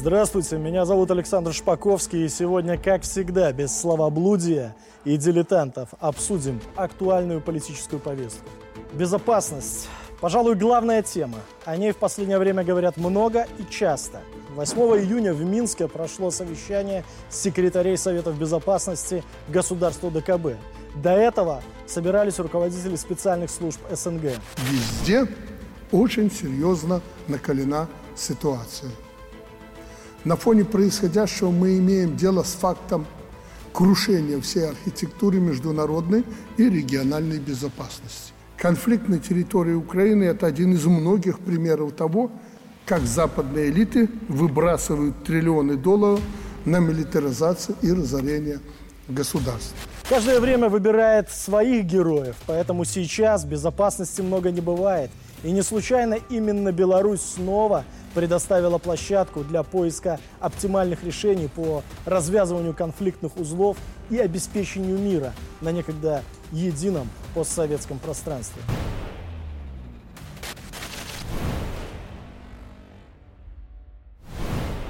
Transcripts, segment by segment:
Здравствуйте, меня зовут Александр Шпаковский, и сегодня, как всегда, без словоблудия и дилетантов обсудим актуальную политическую повестку. Безопасность. Пожалуй, главная тема. О ней в последнее время говорят много и часто. 8 июня в Минске прошло совещание секретарей Советов Безопасности государства ДКБ. До этого собирались руководители специальных служб СНГ. Везде очень серьезно накалена ситуация. На фоне происходящего мы имеем дело с фактом крушения всей архитектуры международной и региональной безопасности. Конфликт на территории Украины – это один из многих примеров того, как западные элиты выбрасывают триллионы долларов на милитаризацию и разорение государств. Каждое время выбирает своих героев, поэтому сейчас безопасности много не бывает. И не случайно именно Беларусь снова – предоставила площадку для поиска оптимальных решений по развязыванию конфликтных узлов и обеспечению мира на некогда едином постсоветском пространстве.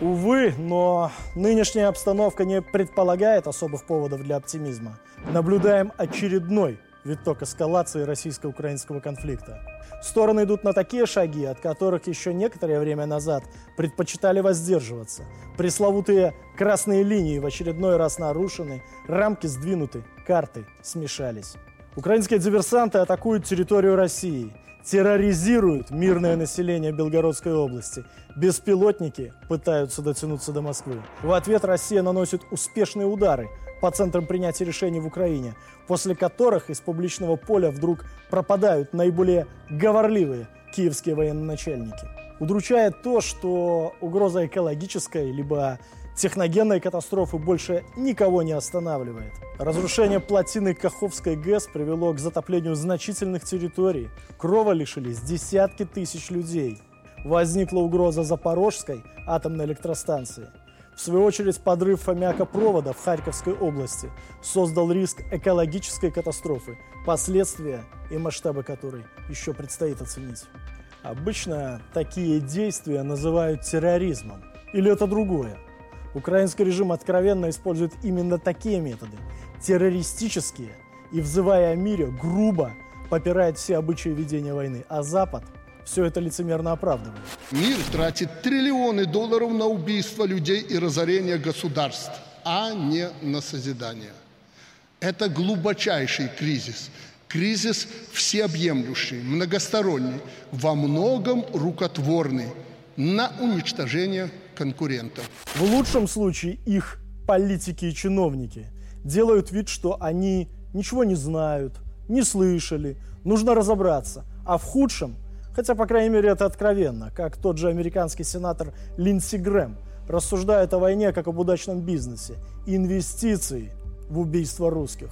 Увы, но нынешняя обстановка не предполагает особых поводов для оптимизма. Наблюдаем очередной виток эскалации российско-украинского конфликта. Стороны идут на такие шаги, от которых еще некоторое время назад предпочитали воздерживаться. Пресловутые красные линии в очередной раз нарушены, рамки сдвинуты, карты смешались. Украинские диверсанты атакуют территорию России, терроризируют мирное население Белгородской области. Беспилотники пытаются дотянуться до Москвы. В ответ Россия наносит успешные удары по центрам принятия решений в Украине, после которых из публичного поля вдруг пропадают наиболее говорливые киевские военачальники. Удручает то, что угроза экологической либо техногенной катастрофы больше никого не останавливает. Разрушение плотины Каховской ГЭС привело к затоплению значительных территорий. Крова лишились десятки тысяч людей. Возникла угроза Запорожской атомной электростанции – в свою очередь, подрыв аммиакопровода в Харьковской области создал риск экологической катастрофы, последствия и масштабы которой еще предстоит оценить. Обычно такие действия называют терроризмом. Или это другое? Украинский режим откровенно использует именно такие методы, террористические, и, взывая о мире, грубо попирает все обычаи ведения войны, а Запад – все это лицемерно оправдывает. Мир тратит триллионы долларов на убийство людей и разорение государств, а не на созидание. Это глубочайший кризис. Кризис всеобъемлющий, многосторонний, во многом рукотворный на уничтожение конкурентов. В лучшем случае их политики и чиновники делают вид, что они ничего не знают, не слышали, нужно разобраться. А в худшем Хотя, по крайней мере, это откровенно, как тот же американский сенатор Линдси Грэм рассуждает о войне как об удачном бизнесе. Инвестиции в убийство русских.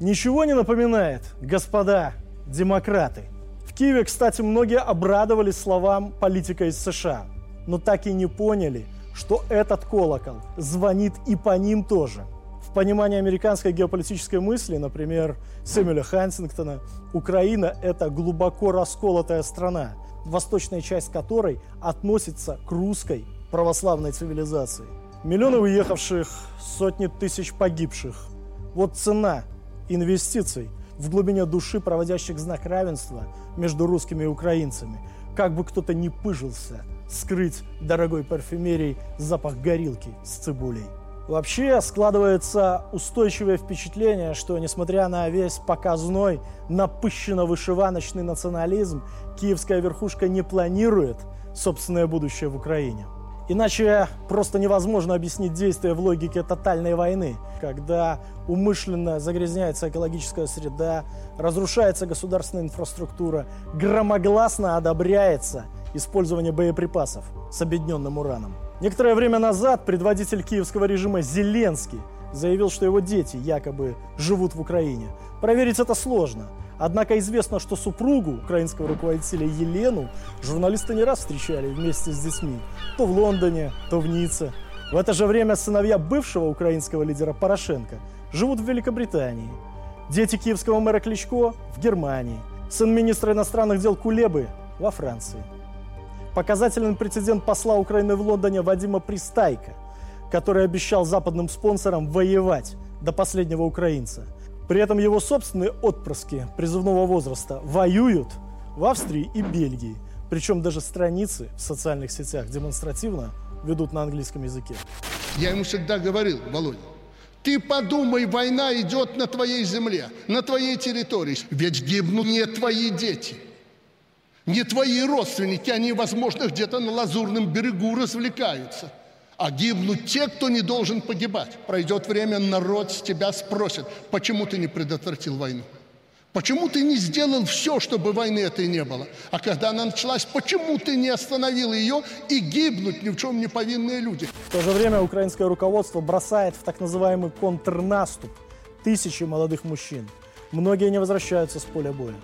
Ничего не напоминает, господа демократы. В Киеве, кстати, многие обрадовались словам политика из США, но так и не поняли, что этот колокол звонит и по ним тоже – в понимании американской геополитической мысли, например, Сэмюэля Хантингтона, Украина – это глубоко расколотая страна, восточная часть которой относится к русской православной цивилизации. Миллионы уехавших, сотни тысяч погибших. Вот цена инвестиций в глубине души, проводящих знак равенства между русскими и украинцами. Как бы кто-то не пыжился скрыть дорогой парфюмерией запах горилки с цибулей. Вообще складывается устойчивое впечатление, что несмотря на весь показной, напыщенно-вышиваночный национализм, киевская верхушка не планирует собственное будущее в Украине. Иначе просто невозможно объяснить действия в логике тотальной войны, когда умышленно загрязняется экологическая среда, разрушается государственная инфраструктура, громогласно одобряется использование боеприпасов с объединенным ураном. Некоторое время назад предводитель киевского режима Зеленский заявил, что его дети якобы живут в Украине. Проверить это сложно. Однако известно, что супругу украинского руководителя Елену журналисты не раз встречали вместе с детьми. То в Лондоне, то в Ницце. В это же время сыновья бывшего украинского лидера Порошенко живут в Великобритании. Дети киевского мэра Кличко в Германии. Сын министра иностранных дел Кулебы во Франции. Показательный прецедент посла Украины в Лондоне Вадима Пристайка, который обещал западным спонсорам воевать до последнего украинца. При этом его собственные отпрыски призывного возраста воюют в Австрии и Бельгии. Причем даже страницы в социальных сетях демонстративно ведут на английском языке. Я ему всегда говорил, Володя, ты подумай, война идет на твоей земле, на твоей территории. Ведь гибнут не твои дети, не твои родственники. Они, возможно, где-то на Лазурном берегу развлекаются. А гибнут те, кто не должен погибать. Пройдет время, народ с тебя спросит, почему ты не предотвратил войну? Почему ты не сделал все, чтобы войны этой не было? А когда она началась, почему ты не остановил ее и гибнут ни в чем не повинные люди? В то же время украинское руководство бросает в так называемый контрнаступ тысячи молодых мужчин. Многие не возвращаются с поля боя.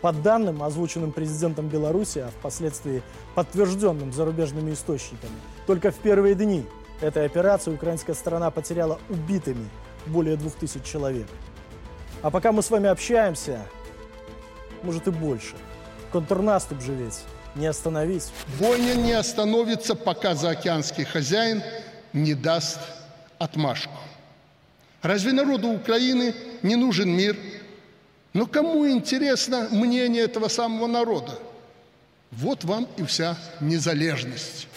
По данным, озвученным президентом Беларуси, а впоследствии подтвержденным зарубежными источниками, только в первые дни этой операции украинская сторона потеряла убитыми более 2000 человек. А пока мы с вами общаемся, может и больше. Контрнаступ же ведь не остановить. Бойня не остановится, пока заокеанский хозяин не даст отмашку. Разве народу Украины не нужен мир? Но кому интересно мнение этого самого народа? Вот вам и вся незалежность.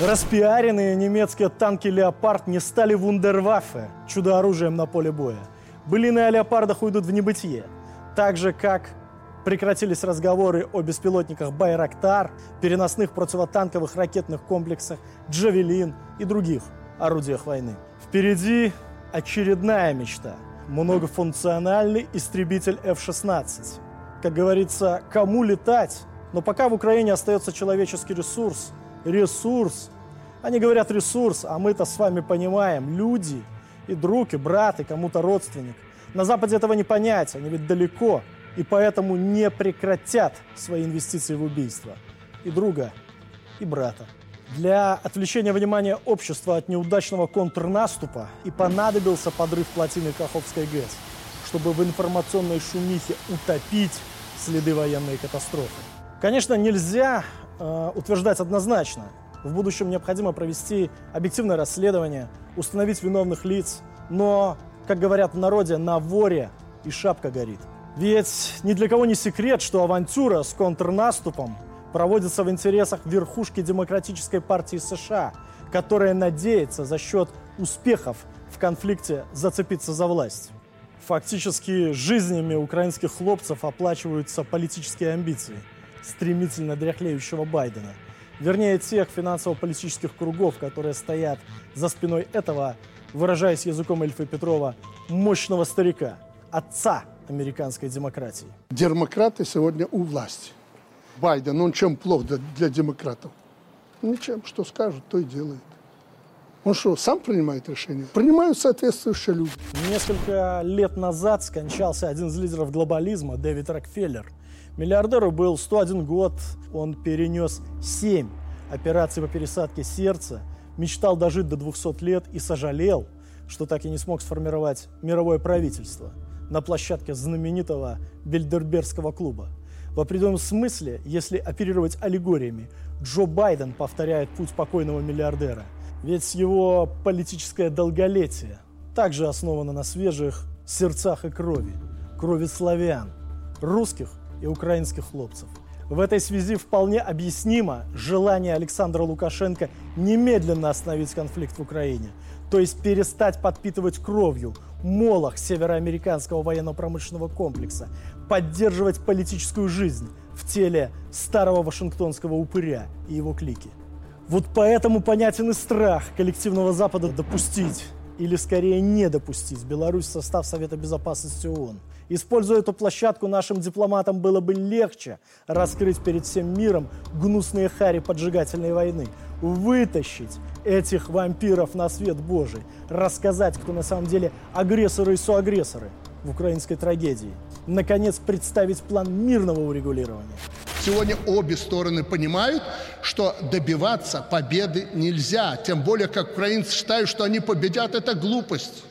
Распиаренные немецкие танки «Леопард» не стали вундерваффе, чудо-оружием на поле боя. Былины о леопардах уйдут в небытие. Так же, как прекратились разговоры о беспилотниках «Байрактар», переносных противотанковых ракетных комплексах «Джавелин» и других орудиях войны. Впереди очередная мечта – многофункциональный истребитель F-16. Как говорится, кому летать? Но пока в Украине остается человеческий ресурс, ресурс, они говорят ресурс, а мы-то с вами понимаем, люди – и друг, и брат, и кому-то родственник. На Западе этого не понять, они ведь далеко, и поэтому не прекратят свои инвестиции в убийство. И друга, и брата. Для отвлечения внимания общества от неудачного контрнаступа и понадобился подрыв плотины Каховской ГЭС, чтобы в информационной шумихе утопить следы военной катастрофы. Конечно, нельзя э, утверждать однозначно, в будущем необходимо провести объективное расследование, установить виновных лиц. Но, как говорят в народе, на воре и шапка горит. Ведь ни для кого не секрет, что авантюра с контрнаступом проводится в интересах верхушки Демократической партии США, которая надеется за счет успехов в конфликте зацепиться за власть. Фактически жизнями украинских хлопцев оплачиваются политические амбиции стремительно дряхлеющего Байдена – вернее тех финансово-политических кругов, которые стоят за спиной этого, выражаясь языком Эльфа Петрова, мощного старика, отца американской демократии. Демократы сегодня у власти. Байден, он чем плох для, для демократов? Ничем, что скажут, то и делает. Он что, сам принимает решения? Принимают соответствующие люди. Несколько лет назад скончался один из лидеров глобализма, Дэвид Рокфеллер – Миллиардеру был 101 год, он перенес 7 операций по пересадке сердца, мечтал дожить до 200 лет и сожалел, что так и не смог сформировать мировое правительство на площадке знаменитого Бельдербергского клуба. В определенном смысле, если оперировать аллегориями, Джо Байден повторяет путь покойного миллиардера. Ведь его политическое долголетие также основано на свежих сердцах и крови. Крови славян, русских и украинских хлопцев. В этой связи вполне объяснимо желание Александра Лукашенко немедленно остановить конфликт в Украине, то есть перестать подпитывать кровью молох североамериканского военно-промышленного комплекса, поддерживать политическую жизнь в теле старого вашингтонского упыря и его клики. Вот поэтому понятен и страх коллективного Запада допустить, или скорее не допустить Беларусь в состав Совета Безопасности ООН – Используя эту площадку, нашим дипломатам было бы легче раскрыть перед всем миром гнусные хари поджигательной войны, вытащить этих вампиров на свет Божий, рассказать, кто на самом деле агрессоры и соагрессоры в украинской трагедии. Наконец, представить план мирного урегулирования. Сегодня обе стороны понимают, что добиваться победы нельзя. Тем более, как украинцы считают, что они победят, это глупость.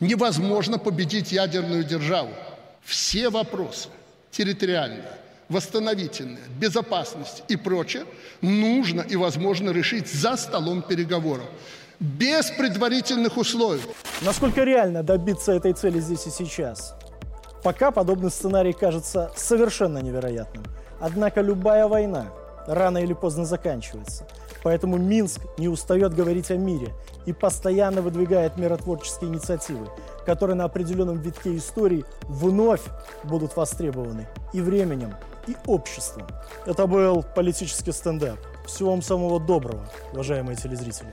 Невозможно победить ядерную державу все вопросы территориальные, восстановительное, безопасность и прочее нужно и возможно решить за столом переговоров без предварительных условий. Насколько реально добиться этой цели здесь и сейчас? Пока подобный сценарий кажется совершенно невероятным. Однако любая война рано или поздно заканчивается. Поэтому Минск не устает говорить о мире и постоянно выдвигает миротворческие инициативы, которые на определенном витке истории вновь будут востребованы и временем, и обществом. Это был политический стендап. Всего вам самого доброго, уважаемые телезрители.